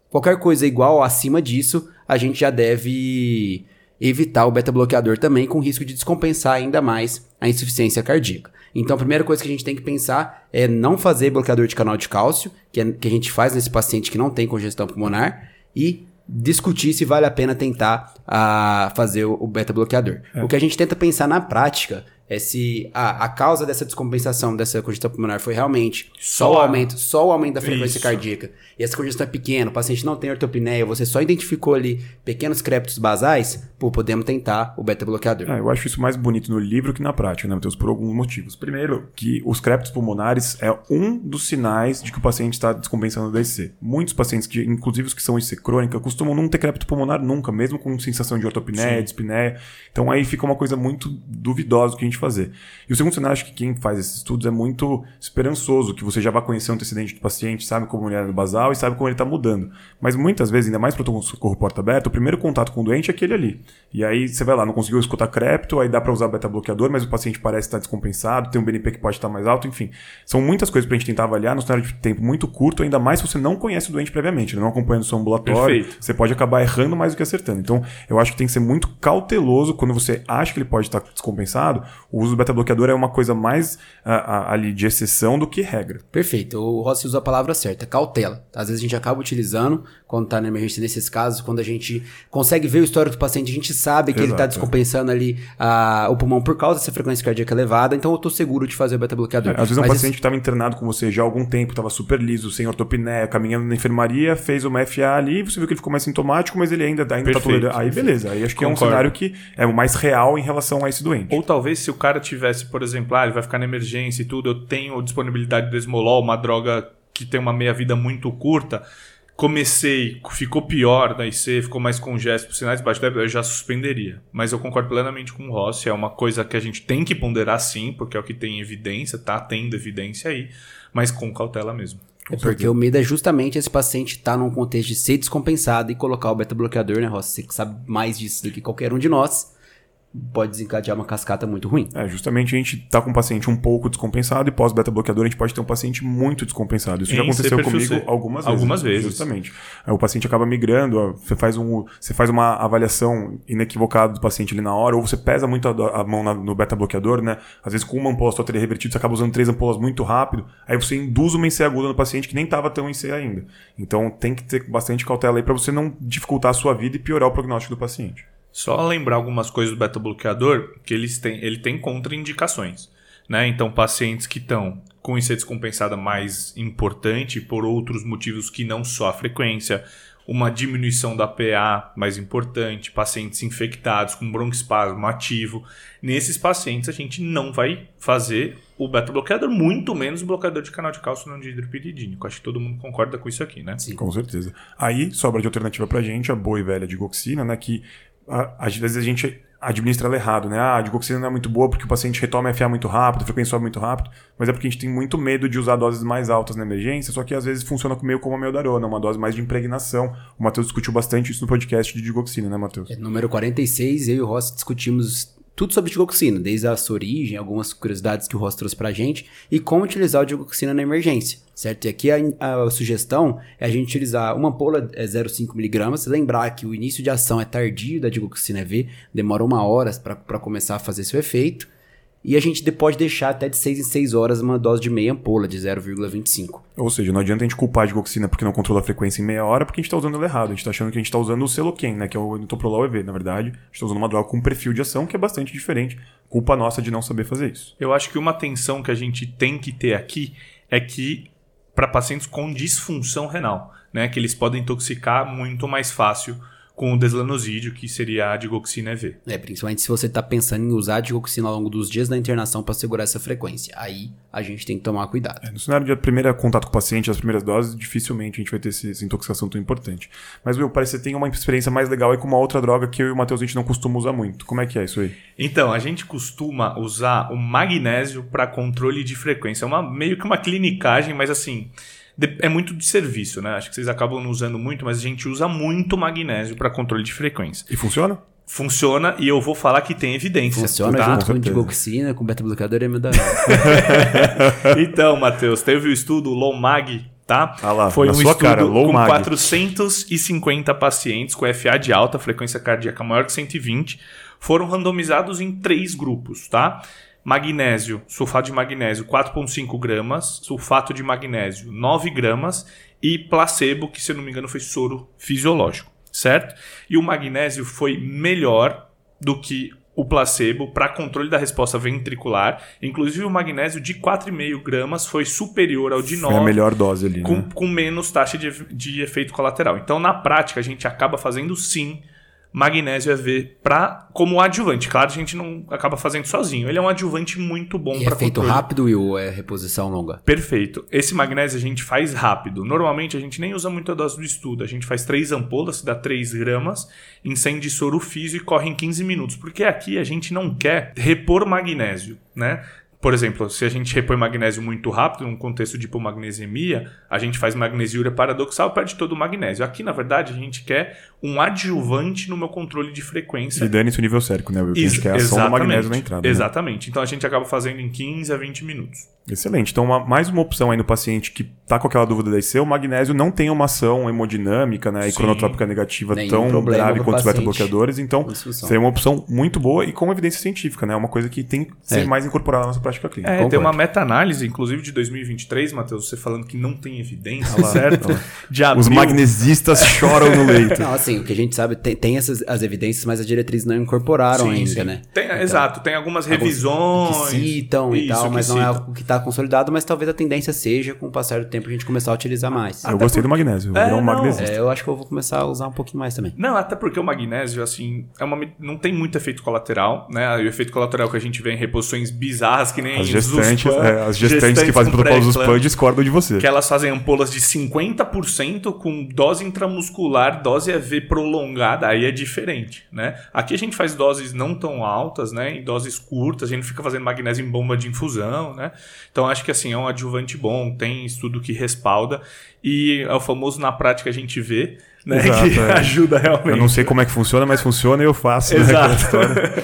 Qualquer coisa igual acima disso, a gente já deve evitar o beta-bloqueador também, com risco de descompensar ainda mais a insuficiência cardíaca. Então, a primeira coisa que a gente tem que pensar é não fazer bloqueador de canal de cálcio, que, é, que a gente faz nesse paciente que não tem congestão pulmonar, e discutir se vale a pena tentar uh, fazer o, o beta-bloqueador. É. O que a gente tenta pensar na prática é se a, a causa dessa descompensação dessa congestão pulmonar foi realmente só, só o aumento, só o aumento da frequência Isso. cardíaca. E essa congestão é pequena, o paciente não tem ortopneia, você só identificou ali pequenos crépitos basais, pô, podemos tentar o beta-bloqueador. É, eu acho isso mais bonito no livro que na prática, né, Matheus? Por alguns motivos. Primeiro, que os crépitos pulmonares é um dos sinais de que o paciente está descompensando da IC. Muitos pacientes, que, inclusive os que são IC crônica, costumam não ter crépito pulmonar nunca, mesmo com sensação de ortopneia, dispneia. Então aí fica uma coisa muito duvidosa que a gente fazer. E o segundo cenário, acho que quem faz esses estudos é muito esperançoso, que você já vai conhecer o antecedente do paciente, sabe como ele é no basal e sabe como ele está mudando. Mas muitas vezes, ainda mais para o socorro porta aberta, o primeiro contato com o doente é aquele ali. E aí você vai lá, não conseguiu escutar crepto, aí dá para usar beta-bloqueador, mas o paciente parece estar descompensado, tem um BNP que pode estar mais alto, enfim. São muitas coisas para a gente tentar avaliar no cenário de tempo muito curto, ainda mais se você não conhece o doente previamente, não acompanha no seu ambulatório. Perfeito. Você pode acabar errando mais do que acertando. Então, eu acho que tem que ser muito cauteloso quando você acha que ele pode estar descompensado. O uso do beta-bloqueador é uma coisa mais ali de exceção do que regra. Perfeito. O Rossi usa a palavra certa, cautela. Às vezes a gente acaba utilizando quando está na emergência nesses casos, quando a gente consegue ver o histórico do paciente, a gente sabe que tá Exato. ele está descompensando ali o pulmão por causa dessa frequência cardíaca elevada, então eu estou seguro de fazer o beta-bloqueador. É, às vezes um paciente que estava internado com você já há algum tempo, estava super liso, sem ortopneia, caminhando na enfermaria, fez uma FA ali, você viu que ele ficou mais sintomático, mas ele ainda, ainda tá tolerando. Aí beleza, aí acho que Concordo. é um cenário que é o mais real em relação a esse doente. Ou talvez se o cara tivesse, por exemplo, ah, ele vai ficar na emergência e tudo, eu tenho disponibilidade do esmolol, uma droga que tem uma meia-vida muito curta, comecei, ficou pior da IC, ficou mais congesto, sinais baixos, eu já suspenderia. Mas eu concordo plenamente com o Rossi, é uma coisa que a gente tem que ponderar sim, porque é o que tem evidência, tá tendo evidência aí, mas com cautela mesmo. É porque o medo é justamente esse paciente estar tá num contexto de ser descompensado e colocar o beta-bloqueador, né, Rossi? Você que sabe mais disso do que qualquer um de nós pode desencadear uma cascata muito ruim. É, justamente a gente tá com um paciente um pouco descompensado e pós-beta bloqueador a gente pode ter um paciente muito descompensado. Isso em já aconteceu comigo C. algumas vezes. Algumas vezes. Justamente. Aí o paciente acaba migrando, você faz, um, você faz uma avaliação inequivocada do paciente ali na hora, ou você pesa muito a, a mão na, no beta bloqueador, né? Às vezes com uma ampola só teria revertido, você acaba usando três ampolas muito rápido, aí você induz uma IC aguda no paciente que nem estava tão em C ainda. Então tem que ter bastante cautela aí para você não dificultar a sua vida e piorar o prognóstico do paciente. Só lembrar algumas coisas do beta-bloqueador, que eles têm, ele tem contraindicações. Né? Então, pacientes que estão com IC descompensada mais importante por outros motivos que não só a frequência, uma diminuição da PA mais importante, pacientes infectados com broncoespasmo ativo. Nesses pacientes a gente não vai fazer o beta-bloqueador, muito menos o bloqueador de canal de cálcio não dihidropiridínico. Acho que todo mundo concorda com isso aqui, né? Sim. Com certeza. Aí sobra de alternativa pra gente a boa e velha digoxina, né? Que às vezes a gente administra ela errado, né? Ah, a digoxina não é muito boa porque o paciente retoma FA muito rápido, a frequência sobe muito rápido, mas é porque a gente tem muito medo de usar doses mais altas na emergência, só que às vezes funciona meio como a meldarona, uma dose mais de impregnação. O Matheus discutiu bastante isso no podcast de digoxina, né, Matheus? É, número 46, eu e o Rossi discutimos tudo sobre digoxina, desde a sua origem, algumas curiosidades que o Ross trouxe pra gente e como utilizar o digoxina na emergência, certo? E aqui a, a sugestão é a gente utilizar uma ampola é 0,5mg, lembrar que o início de ação é tardio da digoxina EV, demora uma hora para começar a fazer seu efeito, e a gente pode deixar até de 6 em 6 horas uma dose de meia ampola, de 0,25. Ou seja, não adianta a gente culpar a digoxina porque não controla a frequência em meia hora, porque a gente está usando ela errado. A gente está achando que a gente está usando o Celoquen, né, que é o Nitoprolol EV. Na verdade, a gente está usando uma droga com perfil de ação que é bastante diferente. Culpa nossa de não saber fazer isso. Eu acho que uma atenção que a gente tem que ter aqui é que para pacientes com disfunção renal, né, que eles podem intoxicar muito mais fácil com o deslanosídeo, que seria a digoxina EV. É, principalmente se você está pensando em usar a digoxina ao longo dos dias da internação para segurar essa frequência. Aí a gente tem que tomar cuidado. É, no cenário de primeiro contato com o paciente, as primeiras doses, dificilmente a gente vai ter esse, essa intoxicação tão importante. Mas, Will, parece que você tem uma experiência mais legal aí com uma outra droga que eu e o Matheus a gente não costuma usar muito. Como é que é isso aí? Então, a gente costuma usar o magnésio para controle de frequência. É uma, meio que uma clinicagem, mas assim é muito de serviço, né? Acho que vocês acabam não usando muito, mas a gente usa muito magnésio para controle de frequência. E funciona? Funciona e eu vou falar que tem evidência. Funciona tá? junto com, com digoxina, com beta-bloqueador e amidarona. então, Matheus, teve o estudo LOMAG, tá? Ah lá, Foi um estudo cara, com mag. 450 pacientes com FA de alta, frequência cardíaca maior que 120, foram randomizados em três grupos, tá? Magnésio, sulfato de magnésio 4,5 gramas, sulfato de magnésio 9 gramas e placebo, que se eu não me engano foi soro fisiológico, certo? E o magnésio foi melhor do que o placebo para controle da resposta ventricular. Inclusive, o magnésio de 4,5 gramas foi superior ao de 9. Foi a melhor dose ali. Com, né? com menos taxa de, de efeito colateral. Então, na prática, a gente acaba fazendo sim magnésio EV para como adjuvante. Claro, a gente não acaba fazendo sozinho. Ele é um adjuvante muito bom para é feito controle. rápido e ou é reposição longa? Perfeito. Esse magnésio a gente faz rápido. Normalmente a gente nem usa muita dose do estudo. A gente faz três ampolas, dá 3 gramas, incende soro físico e corre em 15 minutos. Porque aqui a gente não quer repor magnésio, né? Por exemplo, se a gente repõe magnésio muito rápido, num contexto de hipomagnesemia, a gente faz magnesiúria paradoxal e perde todo o magnésio. Aqui, na verdade, a gente quer um adjuvante no meu controle de frequência. E dane-se o nível sérico, né? O que a gente quer é a ação do magnésio na entrada. Né? Exatamente. Né? Então a gente acaba fazendo em 15 a 20 minutos. Excelente. Então, uma, mais uma opção aí no paciente que está com aquela dúvida da IC, o magnésio não tem uma ação hemodinâmica né, e cronotrópica negativa Nenhum tão grave quanto os beta-bloqueadores. Então, seria uma opção muito boa e com evidência científica, né? Uma coisa que tem que ser é. mais incorporada na nossa prática clínica. É, Concordo. tem uma meta-análise, inclusive de 2023, Matheus, você falando que não tem evidência, certo? de Os magnesistas choram no leito. Não, assim, o que a gente sabe, tem, tem essas as evidências, mas as diretrizes não incorporaram sim, ainda, sim. né? Tem, então, exato, tem algumas revisões. Que citam e tal, mas não é algo que está consolidado, mas talvez a tendência seja, com o passar do tempo, a gente começar a utilizar mais. Eu até gostei por... do magnésio, é, um magnesista. É, eu acho que eu vou começar a usar um pouquinho mais também. Não, até porque o magnésio, assim, é uma, não tem muito efeito colateral, né? O efeito colateral que a gente vê em reposições bizarras, que nem as gestantes, é, as gestantes, gestantes que fazem protocolos dos PAN discordam de você. Que elas fazem ampolas de 50% com dose intramuscular, dose EV prolongada, aí é diferente, né? Aqui a gente faz doses não tão altas, né? Em doses curtas, a gente fica fazendo magnésio em bomba de infusão, né? Então acho que assim, é um adjuvante bom, tem estudo que respalda e é o famoso na prática a gente vê, né? Exato, que é. ajuda realmente. Eu não sei como é que funciona, mas funciona e eu faço. Né, Exato. Né,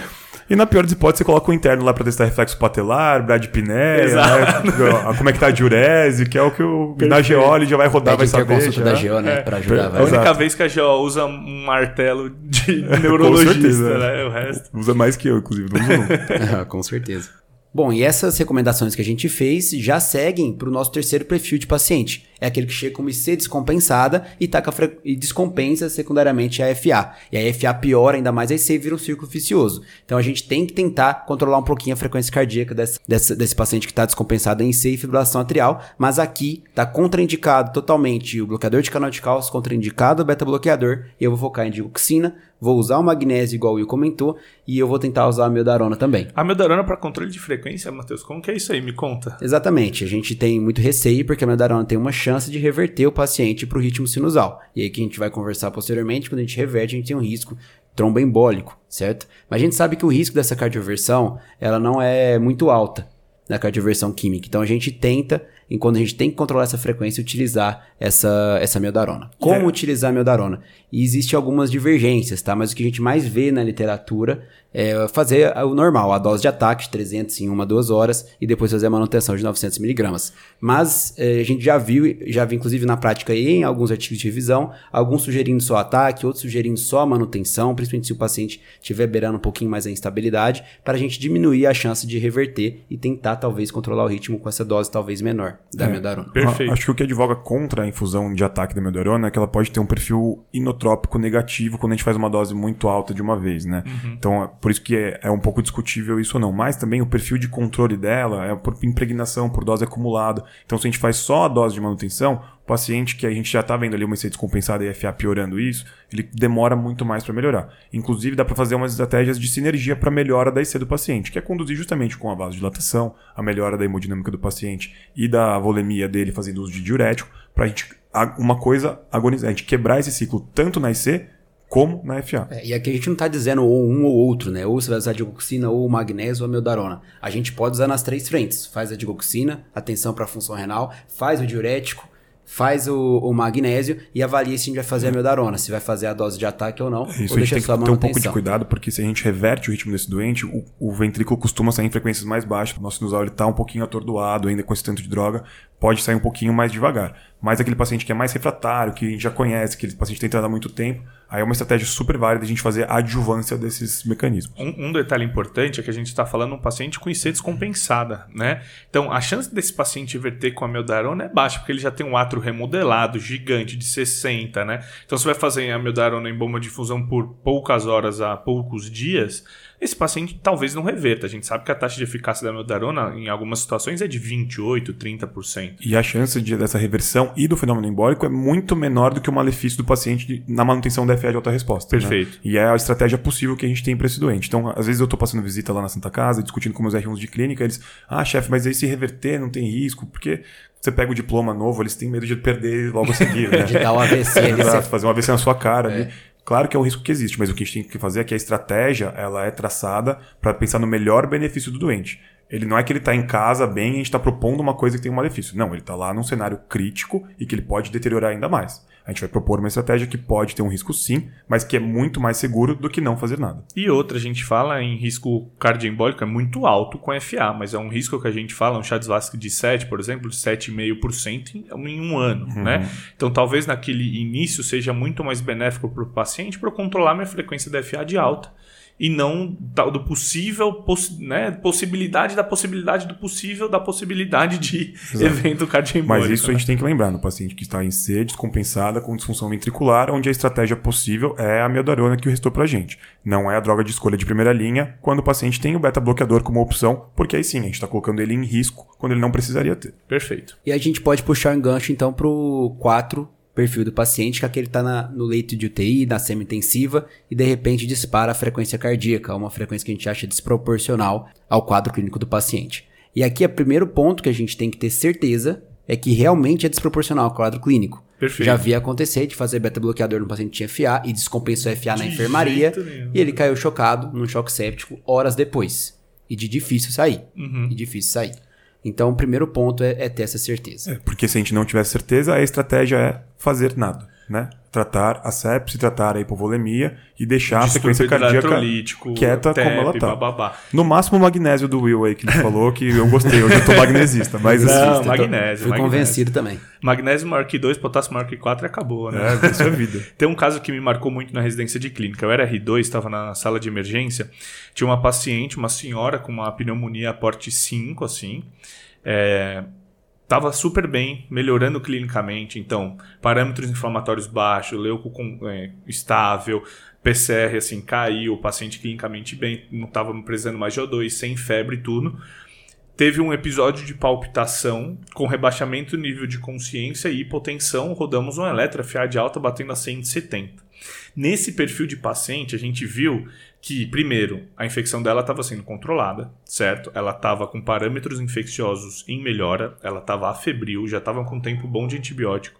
E na pior das hipóteses, você coloca o interno lá para testar reflexo patelar, bradipneia, né? como é que tá a diurese, que é o que o na GO já vai rodar, Pede vai saber. consulta da GO, né? É. Pra ajudar. A única vez que a GO usa um martelo de neurologista, certeza, né? O resto. Usa mais que eu, inclusive. Não usa não. com certeza. Bom, e essas recomendações que a gente fez já seguem para o nosso terceiro perfil de paciente. É aquele que chega com IC descompensada e, tá fre... e descompensa secundariamente a FA. E a FA piora ainda mais, aí você vira um círculo vicioso. Então a gente tem que tentar controlar um pouquinho a frequência cardíaca desse, desse, desse paciente que está descompensado em IC e fibrilação atrial, mas aqui está contraindicado totalmente o bloqueador de canal de cálcio, contraindicado o beta-bloqueador, e eu vou focar em digoxina, vou usar o magnésio igual o Will comentou e eu vou tentar usar a meldarona também. A meldarona para controle de frequência, Matheus, como que é isso aí? Me conta. Exatamente, a gente tem muito receio porque a meldarona tem uma chance de reverter o paciente para o ritmo sinusal. E aí que a gente vai conversar posteriormente, quando a gente reverte, a gente tem um risco tromboembólico, certo? Mas a gente sabe que o risco dessa cardioversão, ela não é muito alta na cardioversão química. Então a gente tenta em quando a gente tem que controlar essa frequência, utilizar essa, essa meldarona. Como é. utilizar a meldarona? E existem algumas divergências, tá? Mas o que a gente mais vê na literatura é fazer o normal, a dose de ataque de 300 em uma, duas horas e depois fazer a manutenção de 900 miligramas. Mas é, a gente já viu, já vi inclusive na prática e em alguns artigos de revisão, alguns sugerindo só ataque, outros sugerindo só manutenção, principalmente se o paciente estiver beirando um pouquinho mais a instabilidade, para a gente diminuir a chance de reverter e tentar talvez controlar o ritmo com essa dose talvez menor da é. Perfeito. Acho que o que advoga contra a infusão de ataque da meldarona é que ela pode ter um perfil inotrópico negativo quando a gente faz uma dose muito alta de uma vez, né? Uhum. Então, é por isso que é, é, um pouco discutível isso ou não. Mas também o perfil de controle dela é por impregnação, por dose acumulada. Então, se a gente faz só a dose de manutenção, paciente que a gente já está vendo ali uma IC descompensada e FA piorando isso, ele demora muito mais para melhorar. Inclusive, dá para fazer umas estratégias de sinergia para melhora da IC do paciente, que é conduzir justamente com a vasodilatação, a melhora da hemodinâmica do paciente e da volemia dele fazendo uso de diurético, para a gente, uma coisa agonizar, a gente quebrar esse ciclo tanto na IC como na FA. É, e aqui a gente não está dizendo ou um ou outro, né? Ou você vai usar a digoxina, ou magnésio, ou a meldarona. A gente pode usar nas três frentes. Faz a digoxina, atenção para a função renal, faz o diurético, faz o, o, magnésio e avalia se a gente vai fazer a meldarona, se vai fazer a dose de ataque ou não. Isso, ou a gente tem que ter um pouco de cuidado, porque se a gente reverte o ritmo desse doente, o, o ventrículo costuma sair em frequências mais baixas. O nosso sinusal está um pouquinho atordoado ainda com esse tanto de droga, pode sair um pouquinho mais devagar. Mas aquele paciente que é mais refratário, que já conhece, que aquele paciente tem entrado há muito tempo, aí é uma estratégia super válida a gente fazer a adjuvância desses mecanismos. Um, um detalhe importante é que a gente está falando um paciente com IC descompensada, né? Então, a chance desse paciente verter com a meldarona é baixa, porque ele já tem um atro remodelado gigante de 60, né? Então, você vai fazer a meldarona em bomba de fusão por poucas horas a poucos dias, esse paciente talvez não reverta. A gente sabe que a taxa de eficácia da meldarona em algumas situações é de 28, 30%. E a chance de, dessa reversão e do fenômeno embólico é muito menor do que o malefício do paciente na manutenção da FA de alta resposta. Né? Perfeito. Né? E é a estratégia possível que a gente tem para esse doente. Então, às vezes eu estou passando visita lá na Santa Casa, discutindo com meus R1s de clínica, eles, ah, chefe, mas aí se reverter não tem risco, porque você pega o diploma novo, eles têm medo de perder logo a seguir, né? de dar um AVC. Exato, fazer um AVC na sua cara é. ali. Claro que é um risco que existe, mas o que a gente tem que fazer é que a estratégia ela é traçada para pensar no melhor benefício do doente. Ele não é que ele está em casa bem e a gente está propondo uma coisa que tem um malefício. Não, ele está lá num cenário crítico e que ele pode deteriorar ainda mais a gente vai propor uma estratégia que pode ter um risco sim, mas que é muito mais seguro do que não fazer nada. E outra, a gente fala em risco cardioembólico, é muito alto com FA, mas é um risco que a gente fala, um Chats-Vasque de 7, por exemplo, de 7,5% em um ano, uhum. né? Então talvez naquele início seja muito mais benéfico para o paciente para controlar minha frequência de FA de alta e não do possível, poss, né, possibilidade da possibilidade do possível da possibilidade de Exato. evento cardioembólico. Mas isso né? a gente tem que lembrar no paciente que está em C, descompensada, com disfunção ventricular, onde a estratégia possível é a meldarona que o restou pra gente. Não é a droga de escolha de primeira linha quando o paciente tem o beta-bloqueador como opção, porque aí sim, a gente está colocando ele em risco quando ele não precisaria ter. Perfeito. E a gente pode puxar um gancho então pro 4 perfil do paciente, que é aquele está no leito de UTI, na semi-intensiva, e de repente dispara a frequência cardíaca, uma frequência que a gente acha desproporcional ao quadro clínico do paciente. E aqui é o primeiro ponto que a gente tem que ter certeza é que realmente é desproporcional ao quadro clínico. Perfeito. Já vi acontecer de fazer beta-bloqueador no paciente que tinha FA e descompensou FA de na enfermaria e ele caiu chocado num choque séptico horas depois. E de difícil sair. Uhum. E difícil sair. Então, o primeiro ponto é, é ter essa certeza. É, porque se a gente não tiver certeza, a estratégia é fazer nada, né? Tratar a sepse, tratar a hipovolemia e deixar a sequência cardíaca quieta TEP, como ela tá. Bababá. No máximo o magnésio do Will aí que ele falou, que eu gostei, eu já tô magnesista, mas não, assim, magnésio. Fui magnésio. convencido também. Magnésio maior que 2, potássio maior que 4 e acabou, né? É, isso é vida. Tem um caso que me marcou muito na residência de clínica. Eu era R2, estava na sala de emergência, tinha uma paciente, uma senhora com uma pneumonia porte 5, assim, é, estava super bem, melhorando clinicamente. Então, parâmetros inflamatórios baixos, leuco com, é, estável, PCR assim caiu, o paciente clinicamente bem, não estava precisando mais de O2, sem febre e tudo. Teve um episódio de palpitação com rebaixamento do nível de consciência e hipotensão. Rodamos um eletroFA de alta batendo a 170. Nesse perfil de paciente, a gente viu que, primeiro, a infecção dela estava sendo controlada, certo? Ela estava com parâmetros infecciosos em melhora, ela estava afebril, já estava com tempo bom de antibiótico.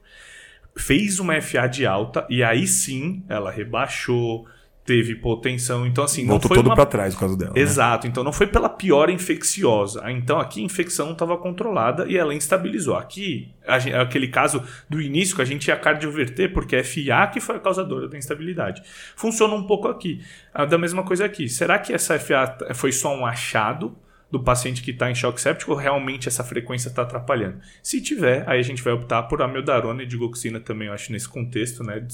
Fez uma FA de alta e aí sim ela rebaixou, teve hipotensão. Então, assim, Voltou não foi. todo uma... para trás por causa dela. Né? Exato. Né? Então, não foi pela pior infecciosa. Então, aqui a infecção estava controlada e ela instabilizou. Aqui, gente, aquele caso do início que a gente ia cardioverter, porque é FA que foi a causadora da instabilidade. Funciona um pouco aqui. Ah, da mesma coisa aqui. Será que essa FA foi só um achado? Do paciente que está em choque séptico realmente essa frequência está atrapalhando. Se tiver, aí a gente vai optar por amiodarona e digoxina também, eu acho, nesse contexto, né, de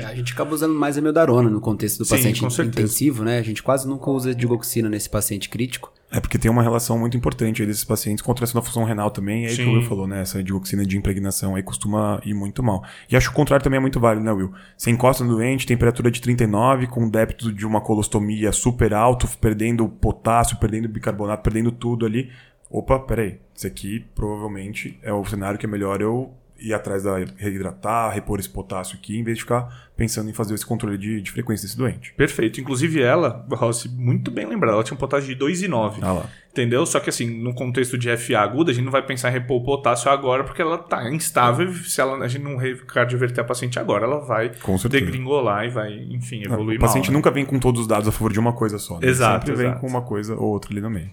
É, a gente acaba usando mais amiodarona no contexto do Sim, paciente intensivo, né? A gente quase nunca usa digoxina nesse paciente crítico. É porque tem uma relação muito importante aí desses pacientes com alteração da função renal também, é aí que o Will falou, né? Essa dioxina de impregnação aí costuma ir muito mal. E acho que o contrário também é muito válido, né, Will? Você encosta no doente, temperatura de 39, com débito de uma colostomia super alto, perdendo potássio, perdendo bicarbonato, perdendo tudo ali. Opa, peraí. Isso aqui provavelmente é o cenário que é melhor eu ir atrás da reidratar, repor esse potássio aqui, em vez de ficar pensando em fazer esse controle de, de frequência desse doente. Perfeito. Inclusive ela, Rossi, muito bem lembrada, ela tinha um potássio de 2,9. Ah lá. Entendeu? Só que assim, no contexto de FA aguda, a gente não vai pensar em repor o potássio agora, porque ela tá instável. Se ela, a gente não cardioverter a paciente agora, ela vai degringolar e vai, enfim, evoluir o paciente mal. né? nunca vem com todos os dados a favor de uma coisa só. Né? Exato, Sempre vem exato. com uma coisa ou outra ali no meio.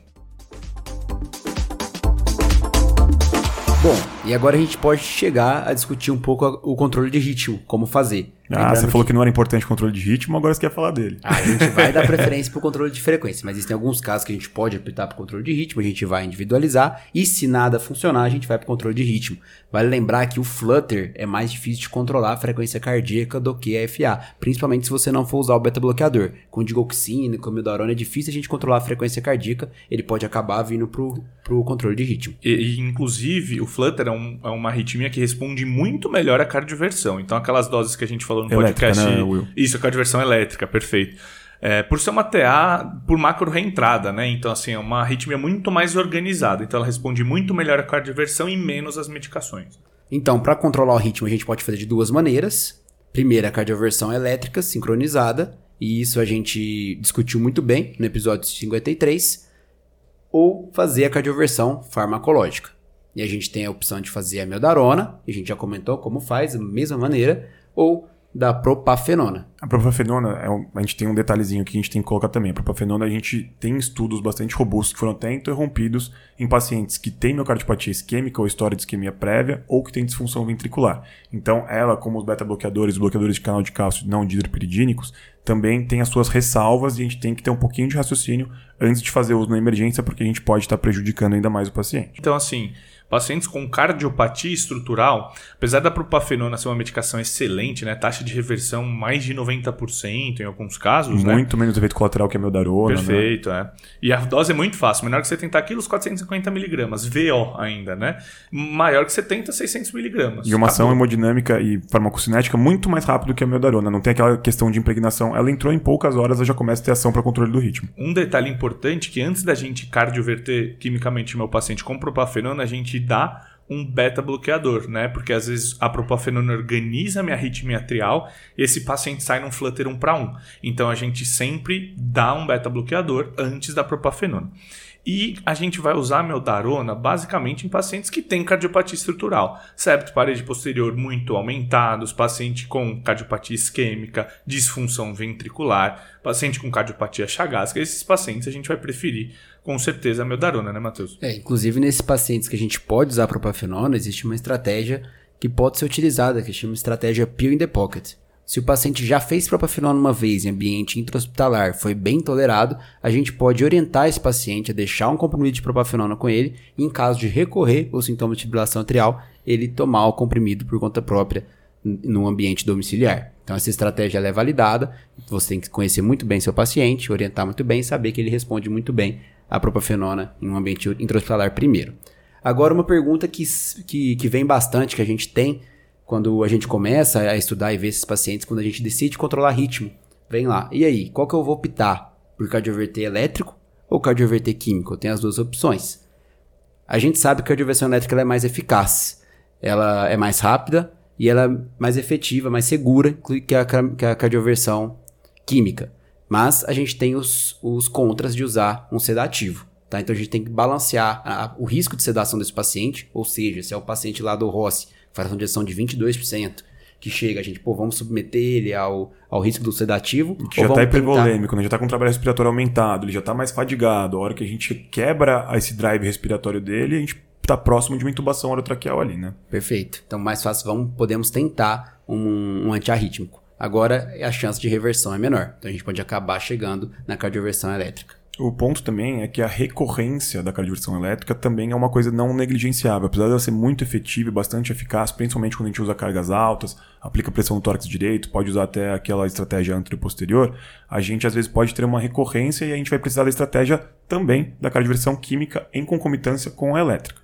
Bom, e agora a gente pode chegar a discutir um pouco o controle de ritmo, como fazer. Ah, Lembrando você falou que não era importante o controle de ritmo, agora você quer falar dele. A gente vai dar preferência para o controle de frequência, mas existem alguns casos que a gente pode optar para o controle de ritmo, a gente vai individualizar, e se nada funcionar, a gente vai para o controle de ritmo. Vale lembrar que o flutter é mais difícil de controlar a frequência cardíaca do que a FA, principalmente se você não for usar o beta-bloqueador. Com digoxina, com mildarona, é difícil a gente controlar a frequência cardíaca, ele pode acabar vindo pro, pro controle de ritmo. E, e, inclusive, o Flutter é, um- é uma arritmia que responde muito melhor à cardioversão. Então, aquelas doses que a gente falou no Elétrica, podcast. né, Will? Isso, a cardioversão elétrica, perfeito. É, por ser uma TA por macro reentrada, né? Então, assim, é uma arritmia muito mais organizada. Então, ela responde muito melhor à cardioversão e menos às medicações. Então, para controlar o ritmo, a gente pode fazer de duas maneiras. Primeiro, a cardioversão elétrica sincronizada, e isso a gente discutiu muito bem no episódio 53. Ou fazer a cardioversão farmacológica. E a gente tem a opção de fazer a meldarona, e a gente já comentou como faz, da mesma maneira, ou da propafenona. A propafenona, é um- a gente tem um detalhezinho que a gente tem que colocar também. A propafenona, a gente tem estudos bastante robustos que foram até interrompidos em pacientes que têm miocardiopatia isquêmica ou história de isquemia prévia ou que têm disfunção ventricular. Então, ela, como os beta-bloqueadores, bloqueadores de canal de cálcio não dihidropiridínicos, também tem as suas ressalvas e a gente tem que ter um pouquinho de raciocínio antes de fazer uso na emergência, porque a gente pode estar prejudicando ainda mais o paciente. Então, assim, pacientes com cardiopatia estrutural, apesar da propafenona ser uma medicação excelente, né? Taxa de reversão mais de 90% em alguns casos, né? Muito menos efeito colateral que a meldarona, né? Perfeito, é. E a dose é muito fácil. Menor que 70 quilos, 450 miligramas. VO ainda, né? Maior que 70, 600 miligramas. E uma ação Acabou. hemodinâmica e farmacocinética muito mais rápido que a meldarona. Não tem aquela questão de impregnação. Ela entrou em poucas horas, ela já começa a ter ação para controle do ritmo. Um detalhe importante que antes da gente cardioverter quimicamente o meu paciente com propafenona, a gente dá um beta-bloqueador, né? Porque às vezes a propafenona organiza minha arritmia atrial e esse paciente sai num flutter 1 para 1. Então a gente sempre dá um beta-bloqueador antes da propafenona. E a gente vai usar a meldarona basicamente em pacientes que têm cardiopatia estrutural, septo parede posterior muito aumentados, paciente com cardiopatia isquêmica, disfunção ventricular, paciente com cardiopatia chagásica. Esses pacientes a gente vai preferir com certeza a meldarona, né, Matheus? É, inclusive nesses pacientes que a gente pode usar propafenona, existe uma estratégia que pode ser utilizada, que chama estratégia pill in the pocket. Se o paciente já fez propafenona uma vez em ambiente intra-hospitalar, foi bem tolerado, a gente pode orientar esse paciente a deixar um comprimido de propafenona com ele e, em caso de recorrer aos sintomas de fibrilação atrial, ele tomar o comprimido por conta própria no ambiente domiciliar. Então essa estratégia é validada, você tem que conhecer muito bem seu paciente, orientar muito bem saber que ele responde muito bem à propafenona em um ambiente intra-hospitalar primeiro. Agora uma pergunta que, que, que vem bastante, que a gente tem quando a gente começa a estudar e ver esses pacientes, quando a gente decide controlar ritmo. Vem lá, e aí, qual que eu vou optar? Por cardioverter elétrico ou cardioverter químico? Eu tenho as duas opções. A gente sabe que a cardioversão elétrica é mais eficaz. Ela é mais rápida e ela é mais efetiva, mais segura que a, que a cardioversão química. Mas a gente tem os, os contras de usar um sedativo. Tá? Então a gente tem que balancear a- o risco de sedação desse paciente, ou seja, se é o paciente lá do Rossi, fração de ejeção de 22%, que chega, a gente, pô, vamos submeter ele ao, ao risco do sedativo. Que já tá tentar- hipervolêmico, né? já tá com o trabalho respiratório aumentado, ele já tá mais fadigado. A hora que a gente quebra esse drive respiratório dele, a gente tá próximo de uma intubação orotraqueal ali, né? Perfeito. Então, mais fácil, vamos, podemos tentar um, um antiarrítmico. Agora, a chance de reversão é menor. Então, a gente pode acabar chegando na cardioversão elétrica. O ponto também é que a recorrência da cardioversão elétrica também é uma coisa não negligenciável. Apesar dela ser muito efetiva e bastante eficaz, principalmente quando a gente usa cargas altas, aplica pressão no tórax direito, pode usar até aquela estratégia anterior-posterior, a gente às vezes pode ter uma recorrência e a gente vai precisar da estratégia também da cardioversão química em concomitância com a elétrica.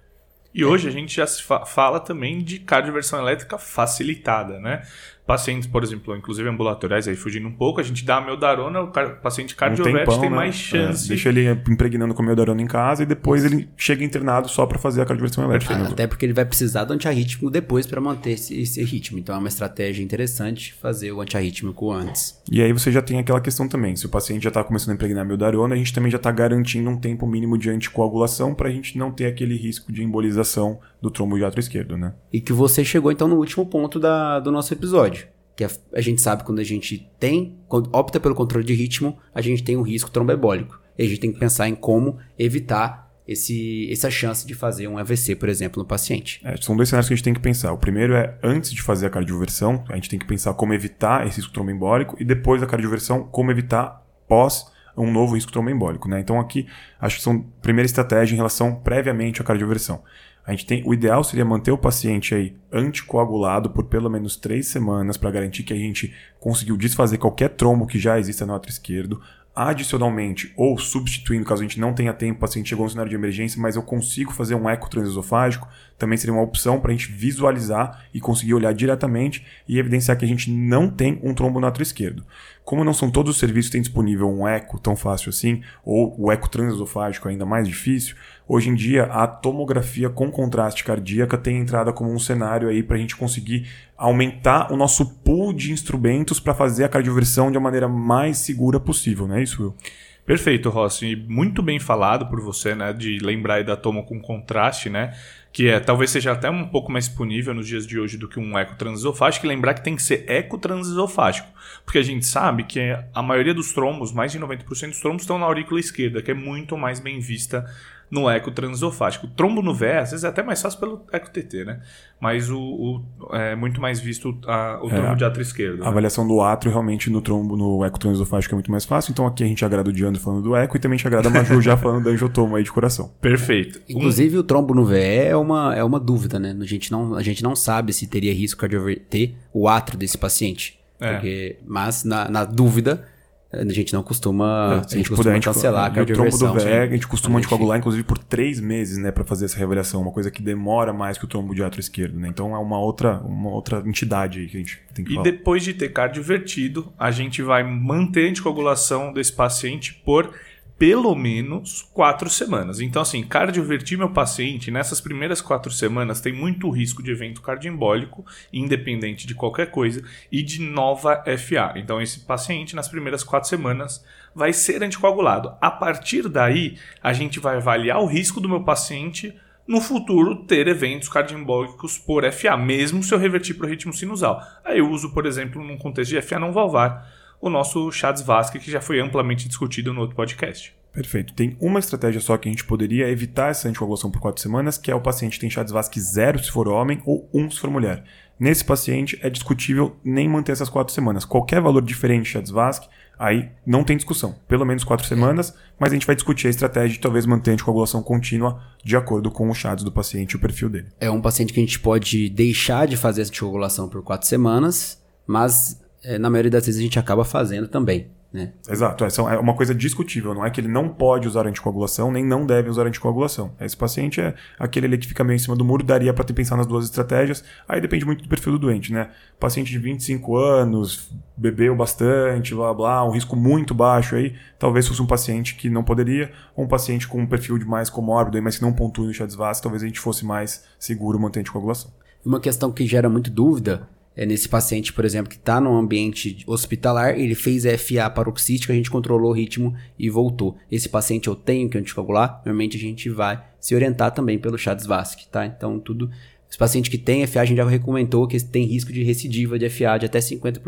E hoje a gente já se fa- fala também de cardioversão elétrica facilitada, né? Pacientes, por exemplo, inclusive ambulatoriais, aí fugindo um pouco, a gente dá a meldarona, o car- paciente Um cardiovete tempão, tem né? mais É, chance. deixa ele impregnando com o meldarona em casa e depois ele chega internado só pra fazer a cardioversão elétrica. né? Até porque ele vai precisar do antiarrítmico depois para manter esse, esse ritmo. Então é uma estratégia interessante fazer o antiarrítmico antes. E aí você já tem aquela questão também. Se o paciente já está começando a impregnar meldarona, a gente também já está garantindo um tempo mínimo de anticoagulação para a gente não ter aquele risco de embolização do trombo de átrio esquerdo, né? E que você chegou então no último ponto da, do nosso episódio. Que a, a gente sabe quando a gente tem, quando opta pelo controle de ritmo, a gente tem um risco trombebólico. E a gente tem que pensar em como evitar esse, essa chance de fazer um AVC, por exemplo, no paciente. É, são dois cenários que a gente tem que pensar. O primeiro é, antes de fazer a cardioversão, a gente tem que pensar como evitar esse risco tromboembólico e depois da cardioversão, como evitar pós um novo risco tromboembólico, né? Então aqui, acho que são a primeira estratégia em relação previamente à cardioversão. A gente tem, o ideal seria manter o paciente aí anticoagulado por pelo menos três semanas para garantir que a gente conseguiu desfazer qualquer trombo que já exista no átrio esquerdo. Adicionalmente, ou substituindo, caso a gente não tenha tempo, o paciente chegou no cenário de emergência, mas eu consigo fazer um eco transesofágico, também seria uma opção para a gente visualizar e conseguir olhar diretamente e evidenciar que a gente não tem um trombo no átrio esquerdo. Como não são todos os serviços que têm disponível um eco tão fácil assim, ou o eco transesofágico ainda mais difícil, hoje em dia a tomografia com contraste cardíaca tem entrada como um cenário aí para a gente conseguir aumentar o nosso pool de instrumentos para fazer a cardioversão de uma maneira mais segura possível, não é isso, Will? Perfeito, Rossi. Muito bem falado por você, né? De lembrar da toma com contraste, né? Que é, talvez seja até um pouco mais disponível nos dias de hoje do que um eco transesofágico. E lembrar que tem que ser eco transesofágico. Porque a gente sabe que a maioria dos trombos, mais de 90% dos trombos, estão na aurícula esquerda, que é muito mais bem vista no eco transesofágico. O trombo no VE, às vezes é até mais fácil pelo eco TT, né? Mas o, o- é muito mais visto a- o trombo É, de átrio esquerdo. A né? avaliação do átrio realmente no trombo, no eco transesofágico é muito mais fácil, então aqui a gente agrada o Diandro falando do eco e também a gente agrada a Maju já falando da angiotomo aí de coração. Perfeito. Um- Inclusive, o trombo no VE é uma, é uma dúvida, né? A gente, não, a gente não sabe se teria risco cardiovascular o átrio desse paciente. É. Porque, mas, na, na dúvida, a gente não costuma, a gente puder, costuma gente- cancelar a no trombo do cardioversão. VE, a gente costuma A gente- anticoagular, inclusive, por três meses, né, para fazer essa reavaliação, uma coisa que demora mais que o trombo de átrio esquerdo, né? Então é uma outra, uma outra entidade aí que a gente tem que E falar. depois de ter cardiovertido, a gente vai manter a anticoagulação desse paciente por pelo menos quatro semanas. Então, assim, cardiovertir meu paciente nessas primeiras quatro semanas tem muito risco de evento cardioembólico, independente de qualquer coisa, e de nova FA. Então, esse paciente, nas primeiras quatro semanas, vai ser anticoagulado. A partir daí, a gente vai avaliar o risco do meu paciente no futuro ter eventos cardioembólicos por FA, mesmo se eu revertir para o ritmo sinusal. Aí eu uso, por exemplo, num contexto de FA não valvar, o nosso Chades Vasque, que já foi amplamente discutido no outro podcast. Perfeito. Tem uma estratégia só que a gente poderia evitar essa anticoagulação por quatro semanas, que é o paciente tem Chades Vasque zero se for homem ou um se for mulher. Nesse paciente é discutível nem manter essas quatro semanas. Qualquer valor diferente de Chades Vasque, aí não tem discussão. Pelo menos quatro semanas, mas a gente vai discutir a estratégia de talvez manter a anticoagulação contínua de acordo com o Chades do paciente e o perfil dele. É um paciente que a gente pode deixar de fazer essa anticoagulação por quatro semanas, mas na maioria das vezes a gente acaba fazendo também, né? Exato, essa é uma coisa discutível, não é que ele não pode usar anticoagulação, nem não deve usar anticoagulação. Esse paciente é aquele ali que fica meio em cima do muro, daria para ter pensar nas duas estratégias, aí depende muito do perfil do doente, né? Paciente de 25 anos, bebeu bastante, blá blá, um risco muito baixo aí, talvez fosse um paciente que não poderia, ou um paciente com um perfil de mais comórbido, mas que não pontue no Chades Vasque, talvez a gente fosse mais seguro manter a anticoagulação. Uma questão que gera muito dúvida é nesse paciente, por exemplo, que está num ambiente hospitalar, ele fez FA paroxística, a gente controlou o ritmo e voltou. Esse paciente eu tenho que anticoagular, normalmente a gente vai se orientar também pelo Chades Vasque, tá? Então tudo... Esse paciente que tem FA, a gente já recomendou que tem risco de recidiva de FA de até 50%.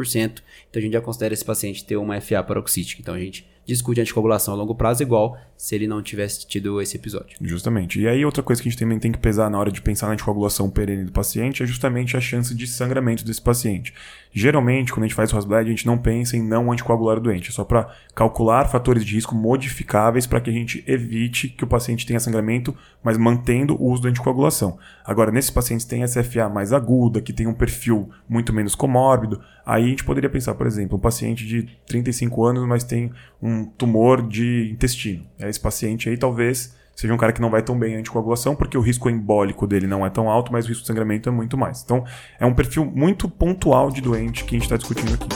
Então a gente já considera esse paciente ter uma FA paroxística. Então a gente discute anticoagulação a longo prazo igual se ele não tivesse tido esse episódio. Justamente. E aí outra coisa que a gente também tem que pesar na hora de pensar na anticoagulação perene do paciente é justamente a chance de sangramento desse paciente. Geralmente, quando a gente faz o Rosblad, a gente não pensa em não anticoagular o doente, é só para calcular fatores de risco modificáveis para que a gente evite que o paciente tenha sangramento, mas mantendo o uso da anticoagulação. Agora, nesses pacientes que têm SFA mais aguda, que tem um perfil muito menos comórbido, aí a gente poderia pensar, por exemplo, um paciente de 35 anos, mas tem um tumor de intestino. Esse paciente aí talvez seja um cara que não vai tão bem em anticoagulação, porque o risco embólico dele não é tão alto, mas o risco de sangramento é muito mais. Então, é um perfil muito pontual de doente que a gente está discutindo aqui.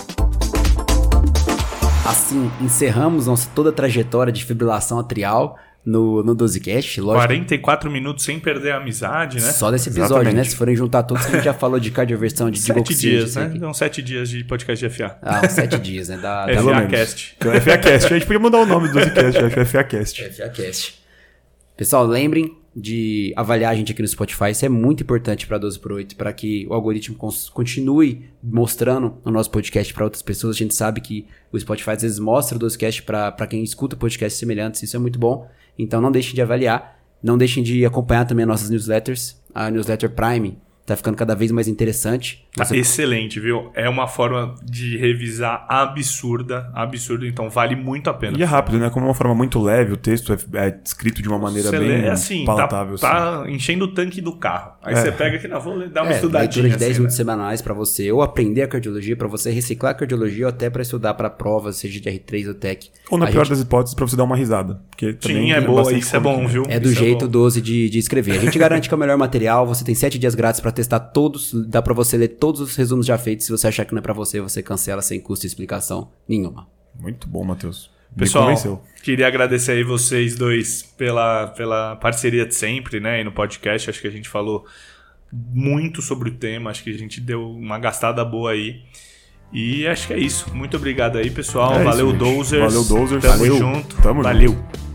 Assim, encerramos nossa toda a trajetória de fibrilação atrial no, no 12cast. Lógico, 44 minutos sem perder a amizade, né? só desse episódio, Exatamente. né? Se forem juntar todos que a gente já falou de cardioversão, de Sete dias, né? Então, sete dias de podcast de FA. Ah, sete dias, né? Da, da FA. Cast. Então, FACast. A gente podia mudar o nome do 12cast, FACast. FACast. Pessoal, lembrem de avaliar a gente aqui no Spotify. Isso é muito importante para 12 por 8, para que o algoritmo continue mostrando o nosso podcast para outras pessoas. A gente sabe que o Spotify às vezes mostra o 12cast para quem escuta podcasts semelhantes. Isso é muito bom. Então não deixem de avaliar. Não deixem de acompanhar também as nossas newsletters. A newsletter Prime tá ficando cada vez mais interessante. Tá Você- excelente, viu? É uma forma de revisar absurda, absurda, então vale muito a pena. E é rápido, né? Como uma forma muito leve, o texto é, é escrito de uma maneira Você bem lê, assim, tá, palatável. assim. tá enchendo o tanque do carro. Aí você pega aqui, não, vou dar uma É, estudadinha. leitura de 10 assim, minutos né? semanais para você ou aprender a cardiologia, para você reciclar a cardiologia ou até para estudar para provas, seja de R3 ou TEC. Ou na A pior gente- das hipóteses, pra você dar uma risada. Porque Sim, é boa, isso é bom, viu? É do Isso jeito bom. 12 de, de escrever. A gente garante que é o melhor material, você tem 7 dias grátis para testar todos, dá para você ler todos os resumos já feitos. Se você achar que não é para você, você cancela sem custo e explicação nenhuma. Muito bom, Matheus. Pessoal, convenceu. queria agradecer aí vocês dois pela, pela parceria de sempre, né? E no podcast, acho que a gente falou muito sobre o tema, acho que a gente deu uma gastada boa aí. E acho que é isso. Muito obrigado aí, pessoal. É isso, Valeu, gente. Dozers. Valeu, Dozers. Tamo Valeu. junto. Tamo Valeu. junto.